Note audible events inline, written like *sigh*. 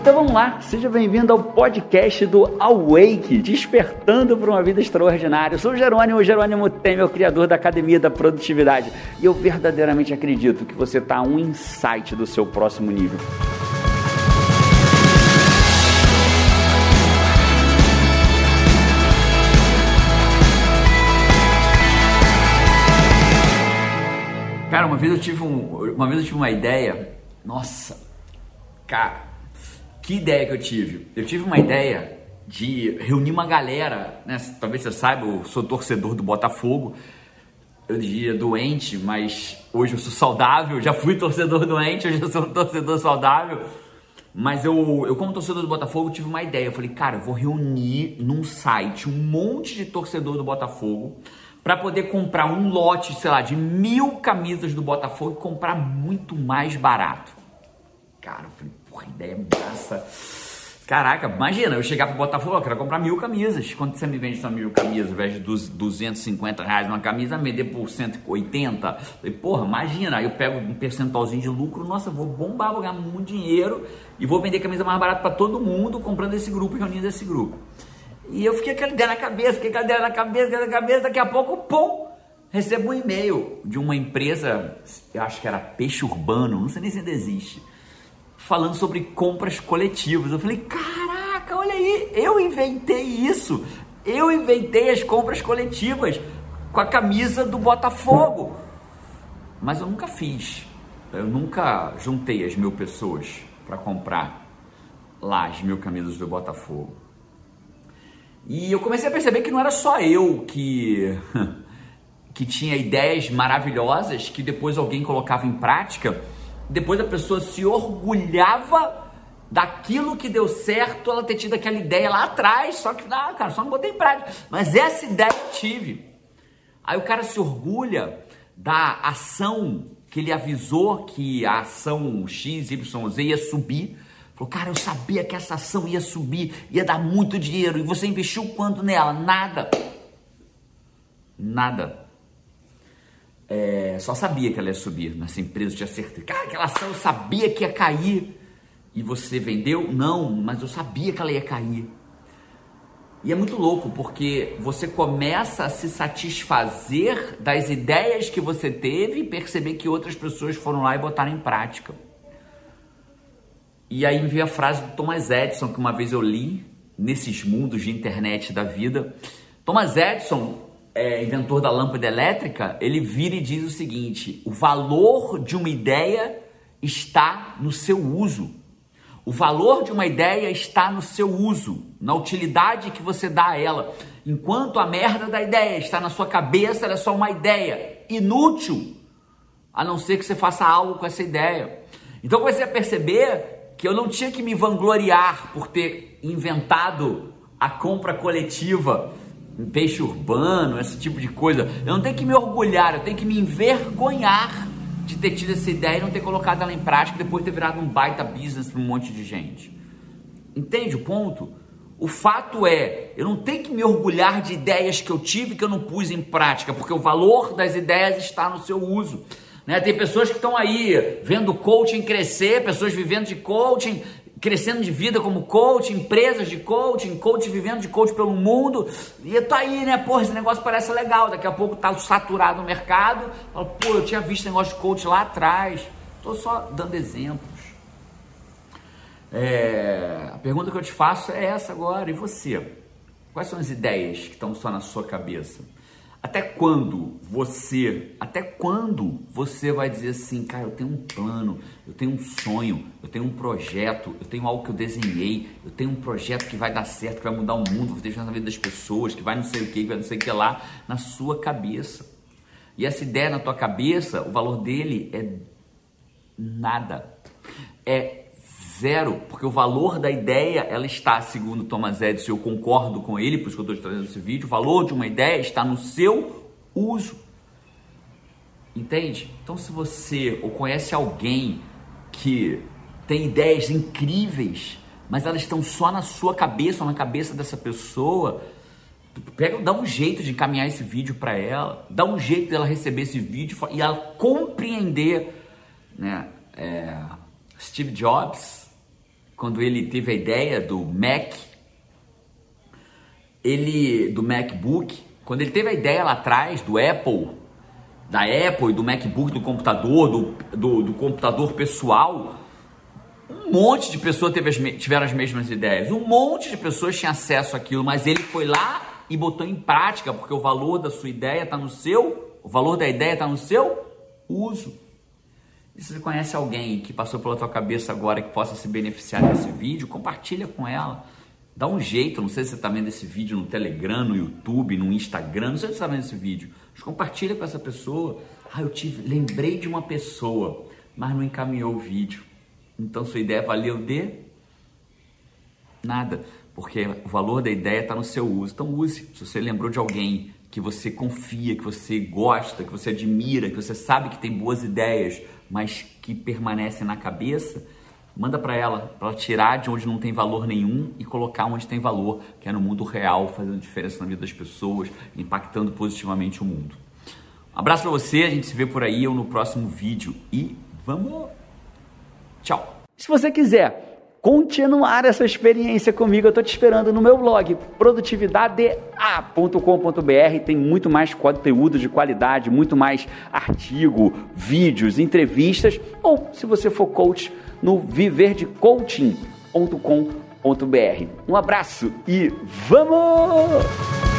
Então vamos lá, seja bem-vindo ao podcast do Awake, despertando para uma vida extraordinária. Eu sou o Jerônimo, Jerônimo Temer, o criador da Academia da Produtividade, e eu verdadeiramente acredito que você está um insight do seu próximo nível. Cara, uma vez eu tive um, uma vez eu tive uma ideia. Nossa, cara, que ideia que eu tive? Eu tive uma ideia de reunir uma galera, né? Talvez você saiba, eu sou torcedor do Botafogo. Eu diria doente, mas hoje eu sou saudável. Já fui torcedor doente, hoje eu sou um torcedor saudável. Mas eu, eu, como torcedor do Botafogo, tive uma ideia. Eu falei, cara, eu vou reunir num site um monte de torcedor do Botafogo para poder comprar um lote, sei lá, de mil camisas do Botafogo e comprar muito mais barato. Cara, eu falei, porra, ideia massa. Caraca, imagina, eu chegar pro Botafogo, eu quero comprar mil camisas. Quanto você me vende essa mil camisas, ao invés de 250 reais uma camisa, vender por 180? Falei, porra, imagina, aí eu pego um percentualzinho de lucro, nossa, vou bombar, vou ganhar muito dinheiro e vou vender camisa mais barata para todo mundo, comprando esse grupo reunindo esse grupo. E eu fiquei aquela ideia na cabeça, fiquei aquela ideia na cabeça, na cabeça, daqui a pouco, pum, recebo um e-mail de uma empresa, eu acho que era Peixe Urbano, não sei nem se ainda existe, falando sobre compras coletivas. Eu falei, caraca, olha aí, eu inventei isso, eu inventei as compras coletivas com a camisa do Botafogo. Mas eu nunca fiz, eu nunca juntei as mil pessoas para comprar lá as mil camisas do Botafogo. E eu comecei a perceber que não era só eu que *laughs* que tinha ideias maravilhosas que depois alguém colocava em prática, depois a pessoa se orgulhava daquilo que deu certo, ela ter tido aquela ideia lá atrás, só que, ah, cara, só não botei em prática. Mas essa ideia eu tive. Aí o cara se orgulha da ação que ele avisou que a ação X, Y, Z ia subir Falou, cara, eu sabia que essa ação ia subir, ia dar muito dinheiro. E você investiu quanto nela? Nada. Nada. É, só sabia que ela ia subir nessa empresa, tinha certeza. Cara, aquela ação eu sabia que ia cair. E você vendeu? Não, mas eu sabia que ela ia cair. E é muito louco porque você começa a se satisfazer das ideias que você teve e perceber que outras pessoas foram lá e botaram em prática. E aí me veio a frase do Thomas Edison, que uma vez eu li nesses mundos de internet da vida. Thomas Edison, é, inventor da lâmpada elétrica, ele vira e diz o seguinte: o valor de uma ideia está no seu uso. O valor de uma ideia está no seu uso, na utilidade que você dá a ela. Enquanto a merda da ideia está na sua cabeça, ela é só uma ideia inútil, a não ser que você faça algo com essa ideia. Então comecei a perceber que eu não tinha que me vangloriar por ter inventado a compra coletiva peixe urbano, esse tipo de coisa. Eu não tenho que me orgulhar, eu tenho que me envergonhar de ter tido essa ideia e não ter colocado ela em prática depois de ter virado um baita business para um monte de gente. Entende o ponto? O fato é, eu não tenho que me orgulhar de ideias que eu tive que eu não pus em prática, porque o valor das ideias está no seu uso. Né? Tem pessoas que estão aí vendo coaching crescer, pessoas vivendo de coaching, crescendo de vida como coach, empresas de coaching, coach vivendo de coach pelo mundo. E eu tô aí, né? Porra, esse negócio parece legal. Daqui a pouco tá saturado no mercado. Falo, pô, eu tinha visto negócio de coach lá atrás. Tô só dando exemplos. É, a pergunta que eu te faço é essa agora. E você? Quais são as ideias que estão só na sua cabeça? Até quando você, até quando você vai dizer assim, cara, eu tenho um plano, eu tenho um sonho, eu tenho um projeto, eu tenho algo que eu desenhei, eu tenho um projeto que vai dar certo, que vai mudar o mundo, vai deixar na vida das pessoas, que vai não sei o que, que vai não sei o que lá, na sua cabeça. E essa ideia na tua cabeça, o valor dele é nada. É Zero, porque o valor da ideia, ela está, segundo Thomas Edison, eu concordo com ele, por isso que eu estou trazendo esse vídeo, o valor de uma ideia está no seu uso. Entende? Então, se você ou conhece alguém que tem ideias incríveis, mas elas estão só na sua cabeça ou na cabeça dessa pessoa, pega, dá um jeito de encaminhar esse vídeo para ela, dá um jeito dela receber esse vídeo e ela compreender, né? É, Steve Jobs quando ele teve a ideia do Mac, ele do MacBook, quando ele teve a ideia lá atrás do Apple, da Apple do MacBook, do computador, do, do, do computador pessoal, um monte de pessoas teve tiveram as mesmas ideias. Um monte de pessoas tinham acesso àquilo, mas ele foi lá e botou em prática, porque o valor da sua ideia está no seu, o valor da ideia está no seu uso. E se você conhece alguém que passou pela tua cabeça agora que possa se beneficiar desse vídeo, compartilha com ela. Dá um jeito, não sei se você está vendo esse vídeo no Telegram, no YouTube, no Instagram, não sei se você está vendo esse vídeo, mas compartilha com essa pessoa. Ah, eu tive, lembrei de uma pessoa, mas não encaminhou o vídeo. Então sua ideia valeu de nada, porque o valor da ideia está no seu uso. Então use. Se você lembrou de alguém que você confia, que você gosta, que você admira, que você sabe que tem boas ideias, mas que permanecem na cabeça, manda para ela, para ela tirar de onde não tem valor nenhum e colocar onde tem valor, que é no mundo real, fazendo diferença na vida das pessoas, impactando positivamente o mundo. Um abraço para você, a gente se vê por aí ou no próximo vídeo e vamos Tchau. Se você quiser continuar essa experiência comigo, eu estou te esperando no meu blog produtividadea.com.br. Tem muito mais conteúdo de qualidade, muito mais artigo, vídeos, entrevistas. Ou, se você for coach, no viverdecoaching.com.br. Um abraço e vamos!